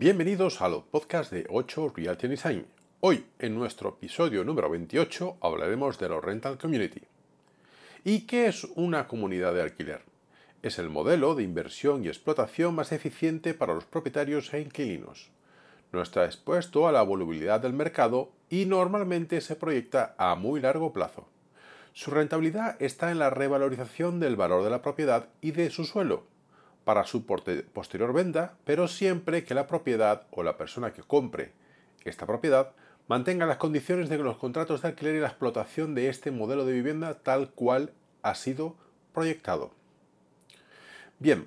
Bienvenidos a los podcasts de 8 Realty Design. Hoy, en nuestro episodio número 28, hablaremos de los Rental Community. ¿Y qué es una comunidad de alquiler? Es el modelo de inversión y explotación más eficiente para los propietarios e inquilinos. No está expuesto a la volubilidad del mercado y normalmente se proyecta a muy largo plazo. Su rentabilidad está en la revalorización del valor de la propiedad y de su suelo, para su posterior venta, pero siempre que la propiedad o la persona que compre esta propiedad mantenga las condiciones de los contratos de alquiler y la explotación de este modelo de vivienda tal cual ha sido proyectado. Bien,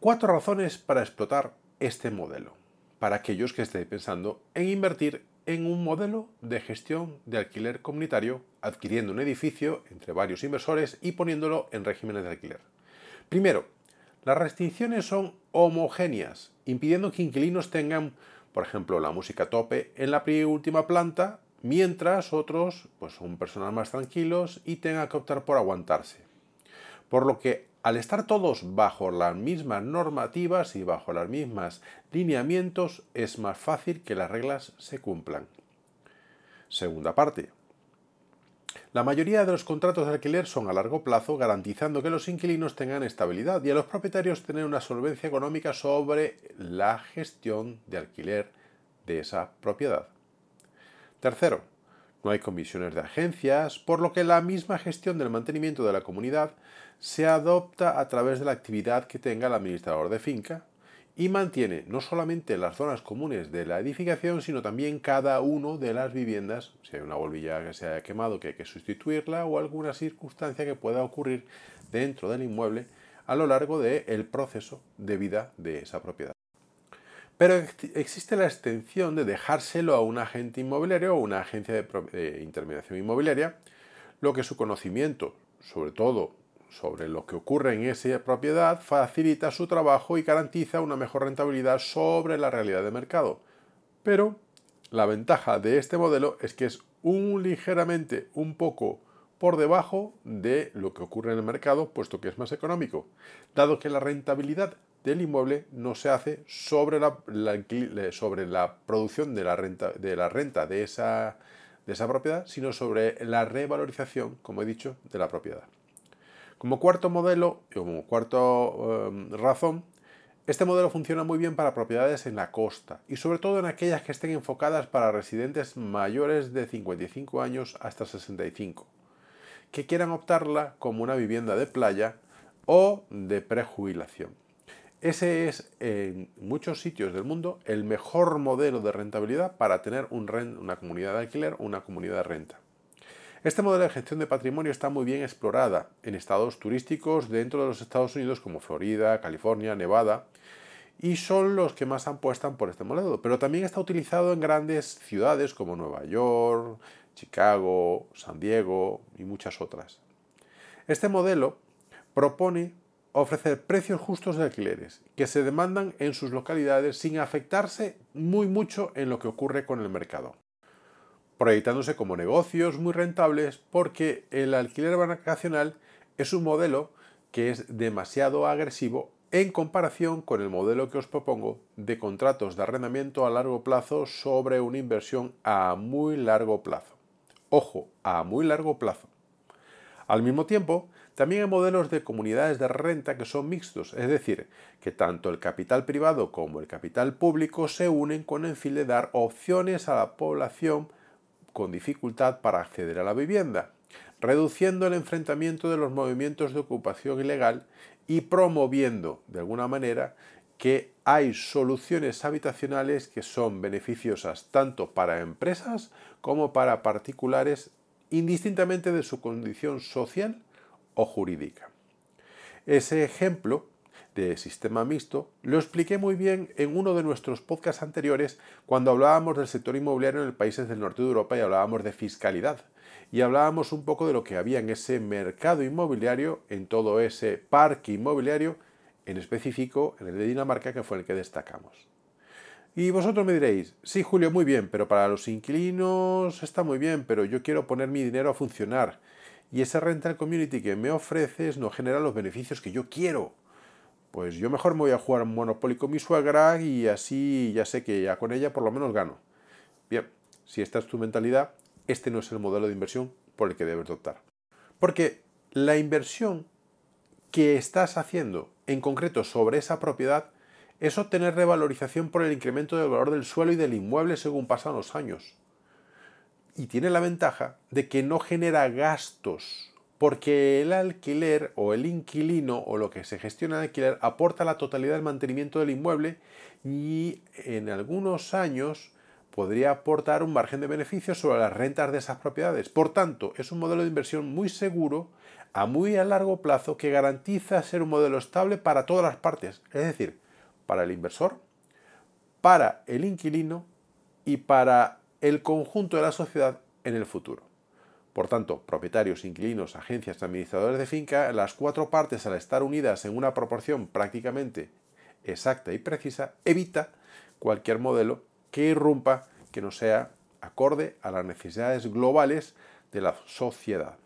cuatro razones para explotar este modelo, para aquellos que estén pensando en invertir en un modelo de gestión de alquiler comunitario, adquiriendo un edificio entre varios inversores y poniéndolo en regímenes de alquiler. Primero, las restricciones son homogéneas, impidiendo que inquilinos tengan, por ejemplo, la música tope en la última planta, mientras otros pues, son personas más tranquilos y tengan que optar por aguantarse. Por lo que al estar todos bajo las mismas normativas y bajo las mismas lineamientos, es más fácil que las reglas se cumplan. Segunda parte. La mayoría de los contratos de alquiler son a largo plazo, garantizando que los inquilinos tengan estabilidad y a los propietarios tener una solvencia económica sobre la gestión de alquiler de esa propiedad. Tercero, no hay comisiones de agencias, por lo que la misma gestión del mantenimiento de la comunidad se adopta a través de la actividad que tenga el administrador de finca y mantiene no solamente las zonas comunes de la edificación, sino también cada uno de las viviendas, si hay una bombilla que se haya quemado que hay que sustituirla o alguna circunstancia que pueda ocurrir dentro del inmueble a lo largo del proceso de vida de esa propiedad. Pero existe la extensión de dejárselo a un agente inmobiliario o una agencia de intermediación inmobiliaria, lo que su conocimiento, sobre todo sobre lo que ocurre en esa propiedad facilita su trabajo y garantiza una mejor rentabilidad sobre la realidad de mercado. Pero la ventaja de este modelo es que es un ligeramente un poco por debajo de lo que ocurre en el mercado, puesto que es más económico, dado que la rentabilidad del inmueble no se hace sobre la, sobre la producción de la renta de, la renta de, esa, de esa propiedad, sino sobre la revalorización, como he dicho, de la propiedad. Como cuarto modelo, como cuarta em, razón, este modelo funciona muy bien para propiedades en la costa y sobre todo en aquellas que estén enfocadas para residentes mayores de 55 años hasta 65, que quieran optarla como una vivienda de playa o de prejubilación. Ese es en muchos sitios del mundo el mejor modelo de rentabilidad para tener una comunidad de alquiler o una comunidad de renta. Este modelo de gestión de patrimonio está muy bien explorada en estados turísticos dentro de los Estados Unidos como Florida, California, Nevada, y son los que más apuestan por este modelo. Pero también está utilizado en grandes ciudades como Nueva York, Chicago, San Diego y muchas otras. Este modelo propone ofrecer precios justos de alquileres que se demandan en sus localidades sin afectarse muy mucho en lo que ocurre con el mercado proyectándose como negocios muy rentables porque el alquiler vacacional es un modelo que es demasiado agresivo en comparación con el modelo que os propongo de contratos de arrendamiento a largo plazo sobre una inversión a muy largo plazo. Ojo, a muy largo plazo. Al mismo tiempo, también hay modelos de comunidades de renta que son mixtos, es decir, que tanto el capital privado como el capital público se unen con el fin de dar opciones a la población con dificultad para acceder a la vivienda, reduciendo el enfrentamiento de los movimientos de ocupación ilegal y promoviendo, de alguna manera, que hay soluciones habitacionales que son beneficiosas tanto para empresas como para particulares, indistintamente de su condición social o jurídica. Ese ejemplo de sistema mixto lo expliqué muy bien en uno de nuestros podcasts anteriores cuando hablábamos del sector inmobiliario en los países del norte de Europa y hablábamos de fiscalidad. Y hablábamos un poco de lo que había en ese mercado inmobiliario, en todo ese parque inmobiliario, en específico en el de Dinamarca, que fue el que destacamos. Y vosotros me diréis, sí Julio, muy bien, pero para los inquilinos está muy bien, pero yo quiero poner mi dinero a funcionar. Y ese rental community que me ofreces no genera los beneficios que yo quiero. Pues yo mejor me voy a jugar Monopoly con mi suegra y así ya sé que ya con ella por lo menos gano. Bien, si esta es tu mentalidad, este no es el modelo de inversión por el que debes optar. Porque la inversión que estás haciendo en concreto sobre esa propiedad es obtener revalorización por el incremento del valor del suelo y del inmueble según pasan los años. Y tiene la ventaja de que no genera gastos, porque el alquiler o el inquilino o lo que se gestiona en alquiler aporta la totalidad del mantenimiento del inmueble y en algunos años podría aportar un margen de beneficio sobre las rentas de esas propiedades. Por tanto, es un modelo de inversión muy seguro a muy a largo plazo que garantiza ser un modelo estable para todas las partes, es decir, para el inversor, para el inquilino y para el conjunto de la sociedad en el futuro. Por tanto, propietarios, inquilinos, agencias, administradores de finca, las cuatro partes al estar unidas en una proporción prácticamente exacta y precisa, evita cualquier modelo que irrumpa que no sea acorde a las necesidades globales de la sociedad.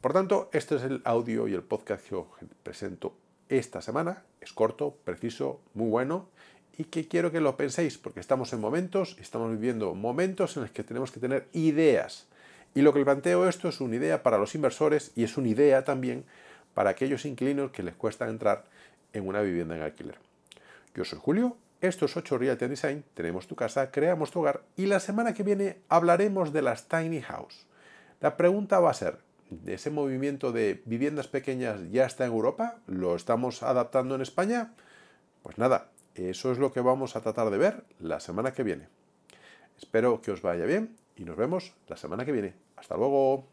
Por tanto, este es el audio y el podcast que os presento esta semana. Es corto, preciso, muy bueno y que quiero que lo penséis porque estamos en momentos, estamos viviendo momentos en los que tenemos que tener ideas. Y lo que planteo esto es una idea para los inversores y es una idea también para aquellos inquilinos que les cuesta entrar en una vivienda en alquiler. Yo soy Julio, esto es 8 Realty Design, tenemos tu casa, creamos tu hogar y la semana que viene hablaremos de las tiny house. La pregunta va a ser, ese movimiento de viviendas pequeñas ya está en Europa? ¿Lo estamos adaptando en España? Pues nada, eso es lo que vamos a tratar de ver la semana que viene. Espero que os vaya bien y nos vemos la semana que viene. Hasta luego.